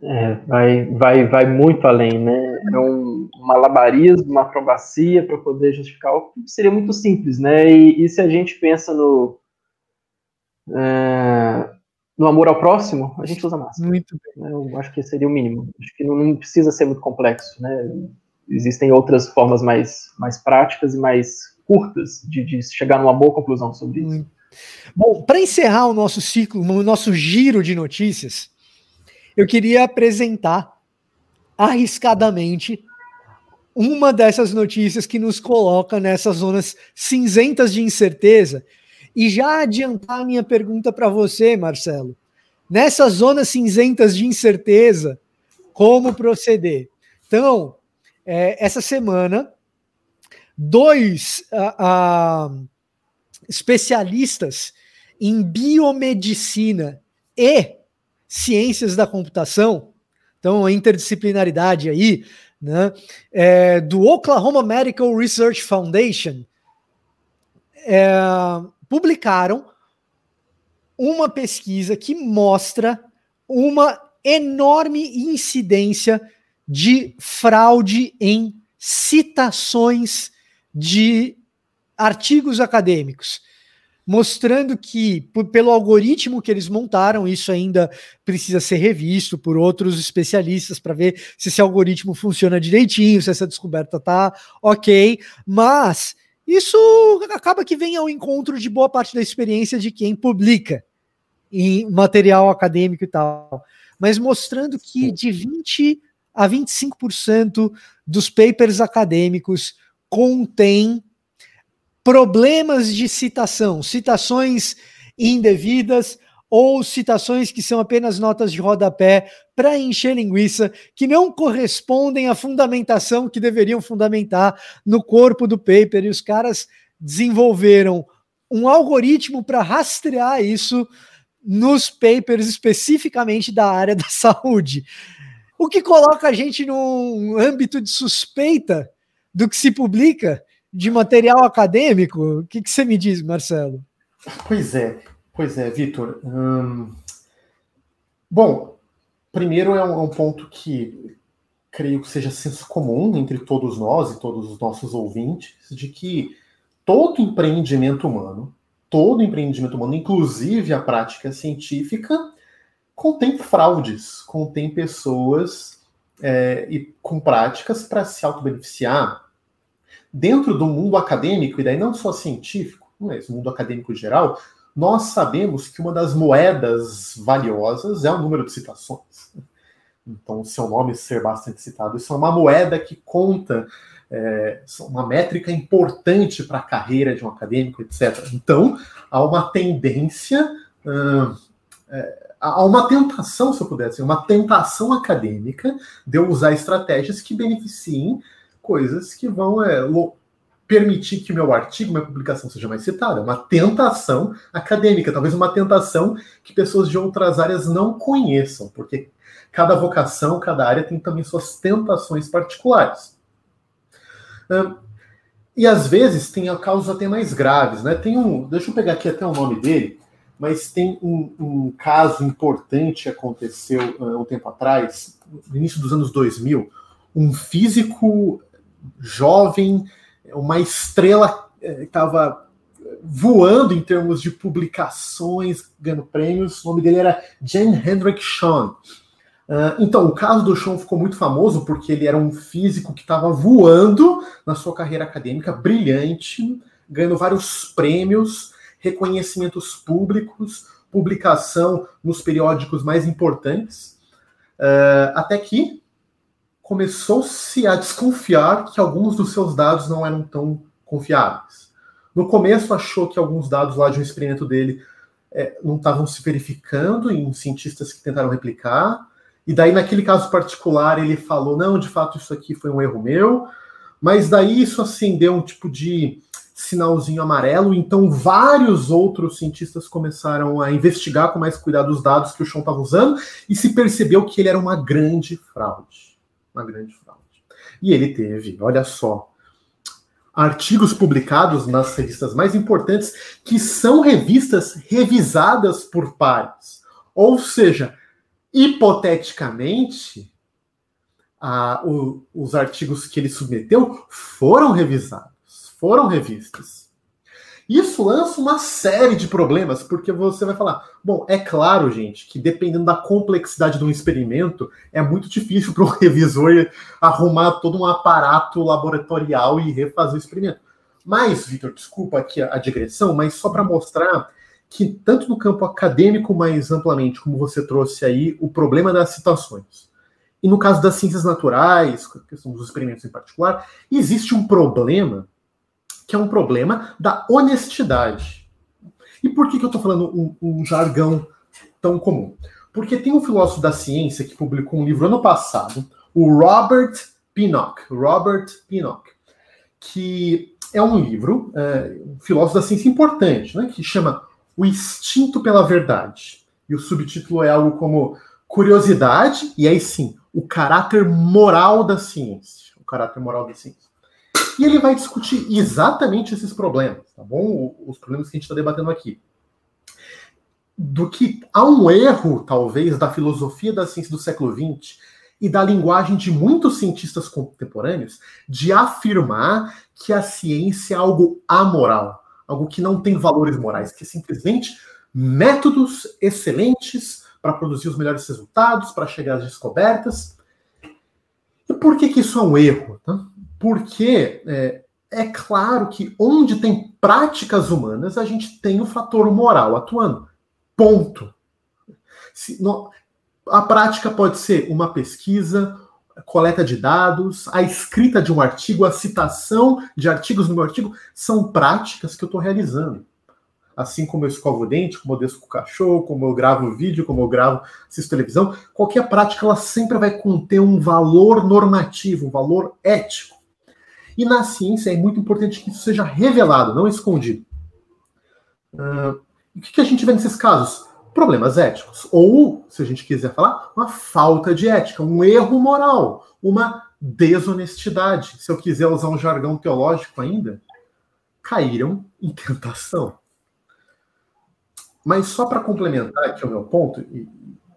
É, vai, vai, vai muito além, né? É um malabarismo, uma acrobacia para poder justificar o que seria muito simples, né? E, e se a gente pensa no, é, no amor ao próximo, a gente usa máscara. Muito bem. Né? Eu acho que seria o mínimo. Acho que não, não, precisa ser muito complexo, né? Existem outras formas mais, mais práticas e mais curtas de, de chegar numa boa conclusão sobre isso. Muito Bom, para encerrar o nosso ciclo, o nosso giro de notícias, eu queria apresentar arriscadamente uma dessas notícias que nos coloca nessas zonas cinzentas de incerteza e já adiantar a minha pergunta para você, Marcelo. Nessas zonas cinzentas de incerteza, como proceder? Então, é, essa semana, dois. Uh, uh, especialistas em biomedicina e ciências da computação, então a interdisciplinaridade aí, né, é, do Oklahoma Medical Research Foundation, é, publicaram uma pesquisa que mostra uma enorme incidência de fraude em citações de artigos acadêmicos, mostrando que, por, pelo algoritmo que eles montaram, isso ainda precisa ser revisto por outros especialistas para ver se esse algoritmo funciona direitinho, se essa descoberta tá ok, mas isso acaba que vem ao encontro de boa parte da experiência de quem publica em material acadêmico e tal, mas mostrando que de 20 a 25% dos papers acadêmicos contém problemas de citação, citações indevidas ou citações que são apenas notas de rodapé para encher linguiça, que não correspondem à fundamentação que deveriam fundamentar no corpo do paper, e os caras desenvolveram um algoritmo para rastrear isso nos papers especificamente da área da saúde. o que coloca a gente num âmbito de suspeita do que se publica de material acadêmico. O que, que você me diz, Marcelo? Pois é, pois é, Vitor. Hum... Bom, primeiro é um, é um, ponto que creio que seja senso comum entre todos nós e todos os nossos ouvintes, de que todo empreendimento humano, todo empreendimento humano, inclusive a prática científica, contém fraudes, contém pessoas é, e com práticas para se auto-beneficiar. Dentro do mundo acadêmico, e daí não só científico, mas mundo acadêmico geral, nós sabemos que uma das moedas valiosas é o número de citações. Então, seu nome ser bastante citado, isso é uma moeda que conta, é, uma métrica importante para a carreira de um acadêmico, etc. Então, há uma tendência. Hum, é, há uma tentação, se eu pudesse uma tentação acadêmica de eu usar estratégias que beneficiem coisas que vão é, permitir que o meu artigo, minha publicação seja mais citada. Uma tentação acadêmica, talvez uma tentação que pessoas de outras áreas não conheçam, porque cada vocação, cada área tem também suas tentações particulares. E às vezes tem causas até mais graves, né? Tem um, deixa eu pegar aqui até o nome dele, mas tem um, um caso importante que aconteceu uh, um tempo atrás, no início dos anos 2000, um físico jovem, uma estrela estava eh, voando em termos de publicações, ganhando prêmios. O nome dele era Jan Hendrik Schon. Uh, então, o caso do Schon ficou muito famoso porque ele era um físico que estava voando na sua carreira acadêmica, brilhante, ganhando vários prêmios reconhecimentos públicos, publicação nos periódicos mais importantes, uh, até que começou-se a desconfiar que alguns dos seus dados não eram tão confiáveis. No começo achou que alguns dados lá de um experimento dele é, não estavam se verificando em cientistas que tentaram replicar, e daí naquele caso particular ele falou, não, de fato isso aqui foi um erro meu, mas daí isso acendeu um tipo de sinalzinho amarelo, então vários outros cientistas começaram a investigar com mais cuidado os dados que o Sean estava usando e se percebeu que ele era uma grande fraude. Uma grande fraude. E ele teve, olha só, artigos publicados nas revistas mais importantes, que são revistas revisadas por pares. Ou seja, hipoteticamente, a, o, os artigos que ele submeteu foram revisados foram revistas. Isso lança uma série de problemas, porque você vai falar, bom, é claro, gente, que dependendo da complexidade do experimento, é muito difícil para o revisor arrumar todo um aparato laboratorial e refazer o experimento. Mas, Vitor, desculpa aqui a digressão, mas só para mostrar que tanto no campo acadêmico mais amplamente, como você trouxe aí, o problema das citações. E no caso das ciências naturais, questão dos experimentos em particular, existe um problema que é um problema da honestidade. E por que, que eu estou falando um, um, jargão tão comum? Porque tem um filósofo da ciência que publicou um livro ano passado, o Robert Pinnock. Robert Pinnock, que é um livro, é, um filósofo da ciência importante, né, que chama O Instinto pela Verdade. E o subtítulo é algo como Curiosidade, e aí sim, o caráter moral da ciência. O caráter moral da ciência. E ele vai discutir exatamente esses problemas, tá bom? Os problemas que a gente está debatendo aqui. Do que há um erro, talvez, da filosofia da ciência do século XX e da linguagem de muitos cientistas contemporâneos de afirmar que a ciência é algo amoral, algo que não tem valores morais, que é simplesmente métodos excelentes para produzir os melhores resultados, para chegar às descobertas. E por que, que isso é um erro? Tá? Porque é, é claro que onde tem práticas humanas, a gente tem o fator moral atuando. Ponto. Se, no, a prática pode ser uma pesquisa, coleta de dados, a escrita de um artigo, a citação de artigos no meu artigo, são práticas que eu estou realizando. Assim como eu escovo o dente, como eu desço com o cachorro, como eu gravo vídeo, como eu gravo, assisto televisão, qualquer prática ela sempre vai conter um valor normativo, um valor ético. E na ciência é muito importante que isso seja revelado, não escondido. Uh, o que, que a gente vê nesses casos? problemas éticos. Ou, se a gente quiser falar, uma falta de ética, um erro moral, uma desonestidade. Se eu quiser usar um jargão teológico ainda, caíram em tentação. Mas só para complementar aqui o meu ponto e,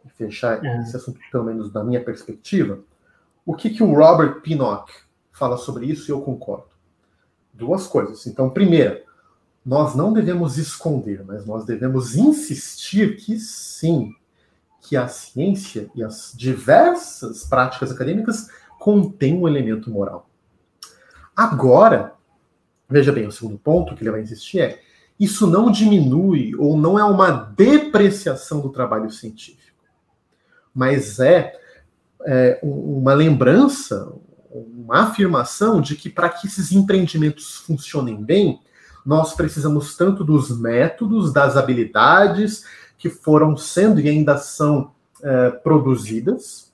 e fechar é. esse assunto, pelo menos da minha perspectiva, o que, que o Robert Pinnock fala sobre isso e eu concordo. Duas coisas. Então, primeira, nós não devemos esconder, mas nós devemos insistir que sim, que a ciência e as diversas práticas acadêmicas contêm um elemento moral. Agora, veja bem, o segundo ponto que ele vai insistir é: isso não diminui ou não é uma depreciação do trabalho científico, mas é, é uma lembrança, uma afirmação de que para que esses empreendimentos funcionem bem, nós precisamos tanto dos métodos, das habilidades que foram sendo e ainda são é, produzidas.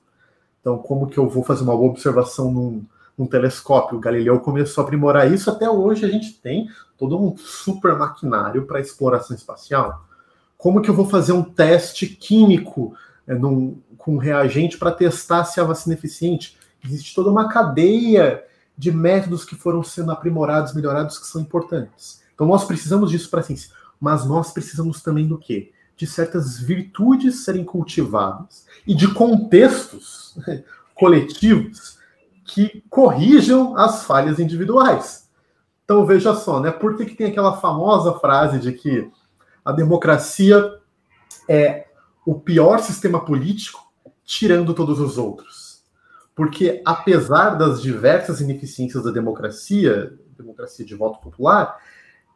Então, como que eu vou fazer uma observação num, num telescópio? O Galileu começou a aprimorar isso, até hoje a gente tem todo um super maquinário para exploração espacial. Como que eu vou fazer um teste químico é, num, com reagente para testar se a vacina é eficiente? Existe toda uma cadeia de métodos que foram sendo aprimorados, melhorados, que são importantes. Então nós precisamos disso para a ciência, mas nós precisamos também do quê? De certas virtudes serem cultivadas e de contextos coletivos que corrijam as falhas individuais. Então veja só, né? Por que, que tem aquela famosa frase de que a democracia é o pior sistema político, tirando todos os outros? Porque apesar das diversas ineficiências da democracia, democracia de voto popular,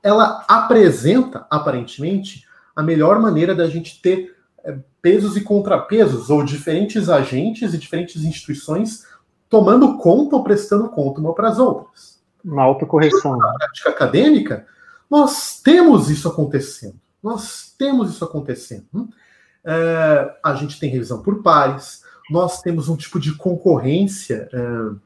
ela apresenta aparentemente a melhor maneira da gente ter é, pesos e contrapesos ou diferentes agentes e diferentes instituições tomando conta ou prestando conta uma para as outras. Uma autocorreção. Na prática acadêmica, nós temos isso acontecendo. Nós temos isso acontecendo. É, a gente tem revisão por pares, nós temos um tipo de concorrência uh,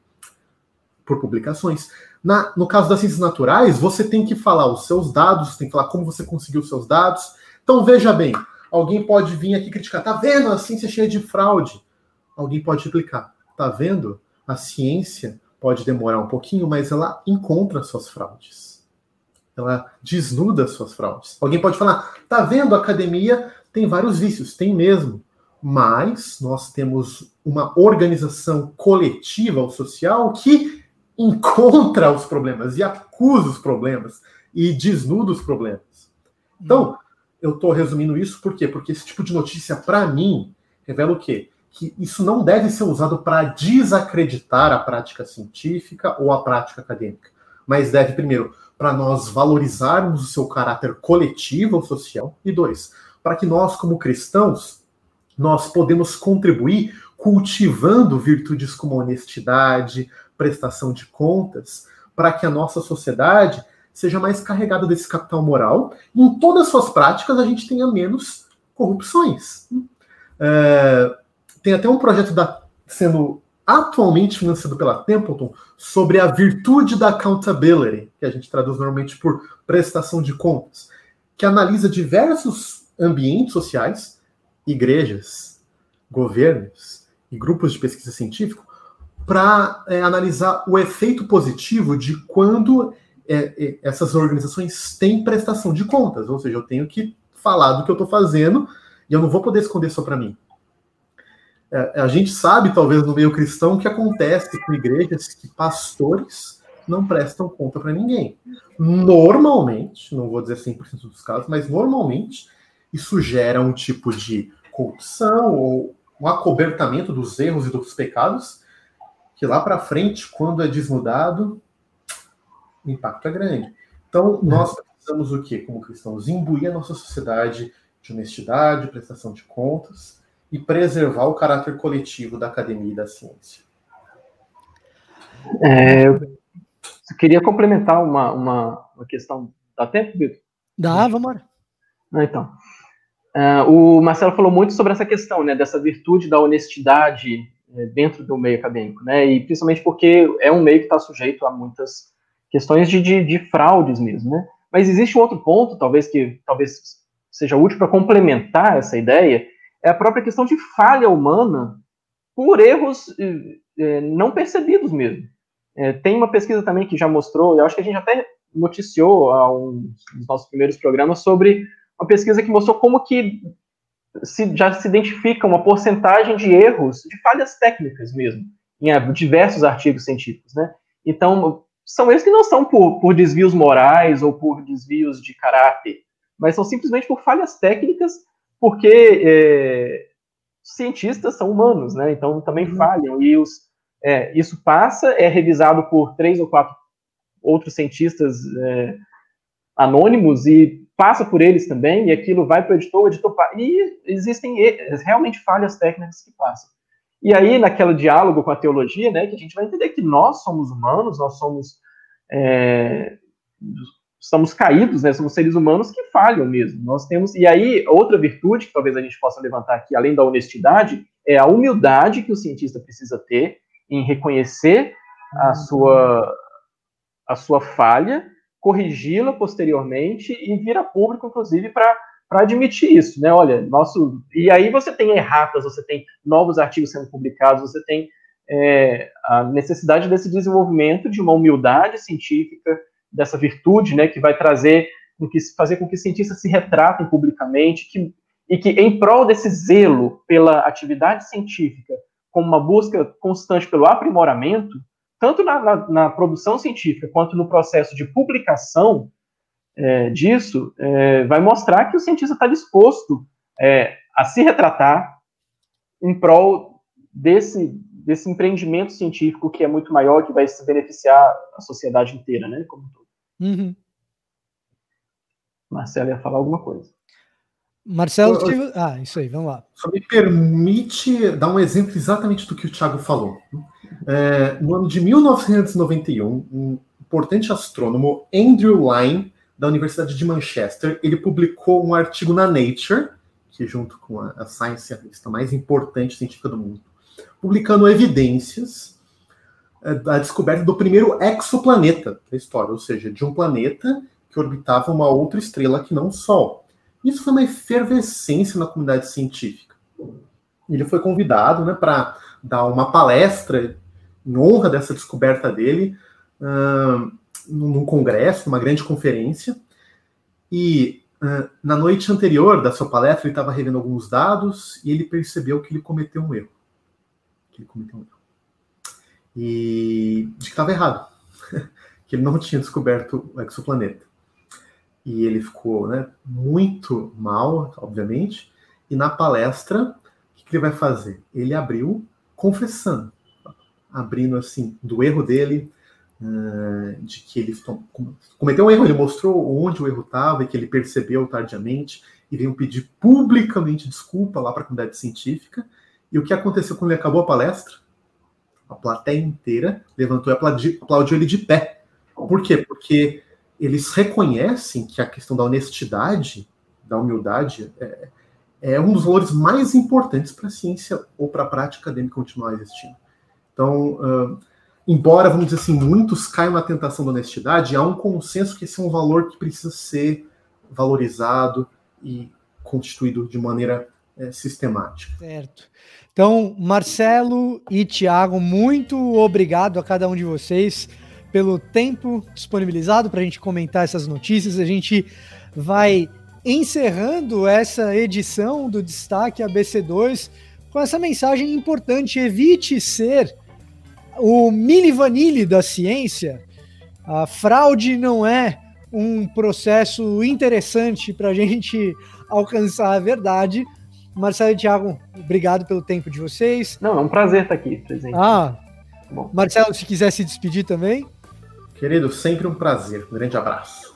por publicações. Na, no caso das ciências naturais, você tem que falar os seus dados, tem que falar como você conseguiu os seus dados. Então, veja bem, alguém pode vir aqui criticar, tá vendo? A ciência é cheia de fraude. Alguém pode replicar, tá vendo? A ciência pode demorar um pouquinho, mas ela encontra suas fraudes. Ela desnuda suas fraudes. Alguém pode falar, tá vendo? A academia tem vários vícios, tem mesmo mas nós temos uma organização coletiva ou social que encontra os problemas e acusa os problemas e desnuda os problemas. Então, eu estou resumindo isso por quê? Porque esse tipo de notícia, para mim, revela o quê? Que isso não deve ser usado para desacreditar a prática científica ou a prática acadêmica, mas deve, primeiro, para nós valorizarmos o seu caráter coletivo ou social, e dois, para que nós, como cristãos, nós podemos contribuir cultivando virtudes como honestidade, prestação de contas, para que a nossa sociedade seja mais carregada desse capital moral e em todas as suas práticas a gente tenha menos corrupções. É, tem até um projeto da, sendo atualmente financiado pela Templeton sobre a virtude da accountability, que a gente traduz normalmente por prestação de contas, que analisa diversos ambientes sociais igrejas, governos e grupos de pesquisa científica para é, analisar o efeito positivo de quando é, é, essas organizações têm prestação de contas, ou seja, eu tenho que falar do que eu estou fazendo e eu não vou poder esconder só para mim. É, a gente sabe, talvez, no meio cristão, que acontece com igrejas que pastores não prestam conta para ninguém. Normalmente, não vou dizer 100% dos casos, mas normalmente isso gera um tipo de corrupção ou um acobertamento dos erros e dos pecados, que lá para frente, quando é desnudado, o impacto é grande. Então, nós precisamos o quê, como cristãos? Imbuir a nossa sociedade de honestidade, prestação de contas e preservar o caráter coletivo da academia e da ciência. É, eu queria complementar uma, uma, uma questão. Dá tempo, Vitor? Dá, vamos lá. Ah, então. Uh, o Marcelo falou muito sobre essa questão, né, dessa virtude da honestidade é, dentro do meio acadêmico, né, e principalmente porque é um meio que está sujeito a muitas questões de, de, de, fraudes mesmo, né. Mas existe um outro ponto, talvez que talvez seja útil para complementar essa ideia é a própria questão de falha humana por erros é, não percebidos mesmo. Tem uma pesquisa também que já mostrou, eu acho que a gente até noticiou a um dos nossos primeiros programas sobre uma pesquisa que mostrou como que se, já se identifica uma porcentagem de erros, de falhas técnicas mesmo, em diversos artigos científicos, né? Então, são esses que não são por, por desvios morais ou por desvios de caráter, mas são simplesmente por falhas técnicas, porque é, cientistas são humanos, né? Então também uhum. falham e os, é, isso passa, é revisado por três ou quatro outros cientistas é, anônimos e passa por eles também, e aquilo vai para o editor, o editor e existem realmente falhas técnicas que passam. E aí, naquele diálogo com a teologia, né, que a gente vai entender que nós somos humanos, nós somos é, estamos caídos, né? Somos seres humanos que falham mesmo. Nós temos e aí outra virtude que talvez a gente possa levantar aqui, além da honestidade, é a humildade que o cientista precisa ter em reconhecer a sua a sua falha, corrigi-la posteriormente e vir a público, inclusive, para para admitir isso, né? Olha, nosso e aí você tem erratas, você tem novos artigos sendo publicados, você tem é, a necessidade desse desenvolvimento de uma humildade científica, dessa virtude, né, que vai trazer, com que, fazer com que cientistas se retratem publicamente, que, e que, em prol desse zelo pela atividade científica, como uma busca constante pelo aprimoramento, tanto na, na, na produção científica quanto no processo de publicação é, disso, é, vai mostrar que o cientista está disposto é, a se retratar em prol desse, desse empreendimento científico que é muito maior, que vai se beneficiar a sociedade inteira, né, como um todo. Uhum. Marcelo ia falar alguma coisa. Marcelo, eu, eu, ah, isso aí, vamos lá. Só me permite dar um exemplo exatamente do que o Thiago falou. É, no ano de 1991, um importante astrônomo, Andrew Lyne, da Universidade de Manchester, ele publicou um artigo na Nature, que junto com a, a Science, a revista mais importante científica do mundo, publicando evidências é, da descoberta do primeiro exoplaneta da história, ou seja, de um planeta que orbitava uma outra estrela que não o Sol. Isso foi uma efervescência na comunidade científica. Ele foi convidado né, para dar uma palestra em honra dessa descoberta dele, uh, num congresso, numa grande conferência. E uh, na noite anterior da sua palestra, ele estava revendo alguns dados e ele percebeu que ele cometeu um erro. Que ele cometeu um erro. E de que estava errado, que ele não tinha descoberto o exoplaneta. E ele ficou né, muito mal, obviamente, e na palestra, o que, que ele vai fazer? Ele abriu confessando, abrindo assim, do erro dele, uh, de que ele cometeu um erro, ele mostrou onde o erro estava e que ele percebeu tardiamente, e veio pedir publicamente desculpa lá para a comunidade científica. E o que aconteceu quando ele acabou a palestra? a plateia inteira levantou e aplaudiu, aplaudiu ele de pé. Por quê? Porque eles reconhecem que a questão da honestidade, da humildade, é, é um dos valores mais importantes para a ciência ou para a prática acadêmica continuar existindo. Então, uh, embora, vamos dizer assim, muitos caiam na tentação da honestidade, há um consenso que esse é um valor que precisa ser valorizado e constituído de maneira é, sistemática. Certo. Então, Marcelo e Tiago, muito obrigado a cada um de vocês pelo tempo disponibilizado para a gente comentar essas notícias. A gente vai encerrando essa edição do Destaque ABC2 com essa mensagem importante: evite ser o mini vanille da ciência. A fraude não é um processo interessante para a gente alcançar a verdade. Marcelo e Thiago, obrigado pelo tempo de vocês. Não, é um prazer estar aqui presente. Ah, Bom. Marcelo, se quiser se despedir também. Querido, sempre um prazer. Um grande abraço.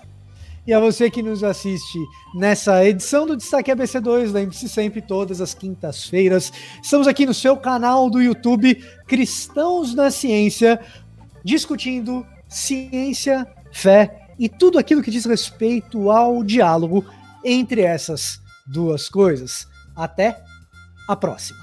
E a você que nos assiste nessa edição do Destaque ABC2, lembre-se sempre, todas as quintas-feiras, estamos aqui no seu canal do YouTube, Cristãos na Ciência, discutindo ciência, fé e tudo aquilo que diz respeito ao diálogo entre essas duas coisas. Até a próxima!